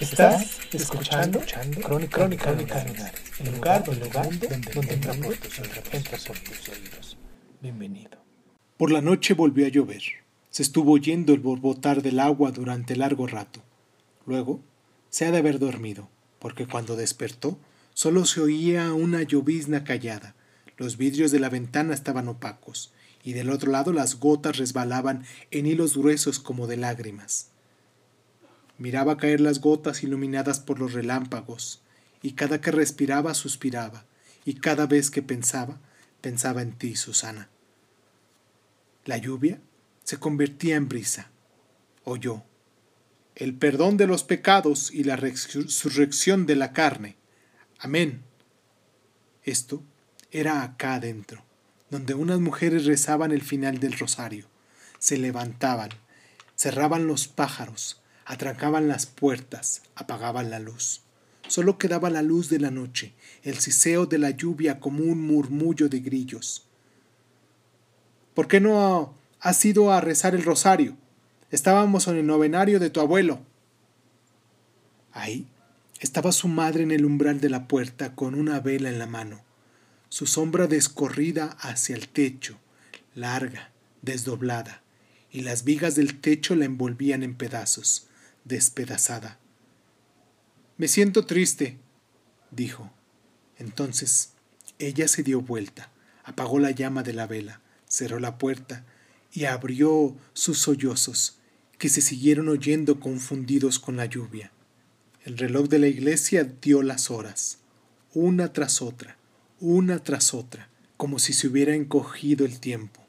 Estás escuchando, Crónica, Crónica, Lunares, el lugar, el lugar donde, donde tus entra por tus oídos. Bienvenido. Por la noche volvió a llover. Se estuvo oyendo el borbotar del agua durante largo rato. Luego, se ha de haber dormido, porque cuando despertó, solo se oía una llovizna callada. Los vidrios de la ventana estaban opacos, y del otro lado las gotas resbalaban en hilos gruesos como de lágrimas. Miraba caer las gotas iluminadas por los relámpagos, y cada que respiraba suspiraba, y cada vez que pensaba, pensaba en ti, Susana. La lluvia se convertía en brisa. Oyó. El perdón de los pecados y la resurrección de la carne. Amén. Esto era acá adentro, donde unas mujeres rezaban el final del rosario. Se levantaban, cerraban los pájaros, atrancaban las puertas, apagaban la luz. Solo quedaba la luz de la noche, el siseo de la lluvia como un murmullo de grillos. ¿Por qué no has ido a rezar el rosario? Estábamos en el novenario de tu abuelo. Ahí estaba su madre en el umbral de la puerta con una vela en la mano, su sombra descorrida hacia el techo, larga, desdoblada, y las vigas del techo la envolvían en pedazos, despedazada. Me siento triste, dijo. Entonces ella se dio vuelta, apagó la llama de la vela, cerró la puerta y abrió sus sollozos, que se siguieron oyendo confundidos con la lluvia. El reloj de la iglesia dio las horas, una tras otra, una tras otra, como si se hubiera encogido el tiempo.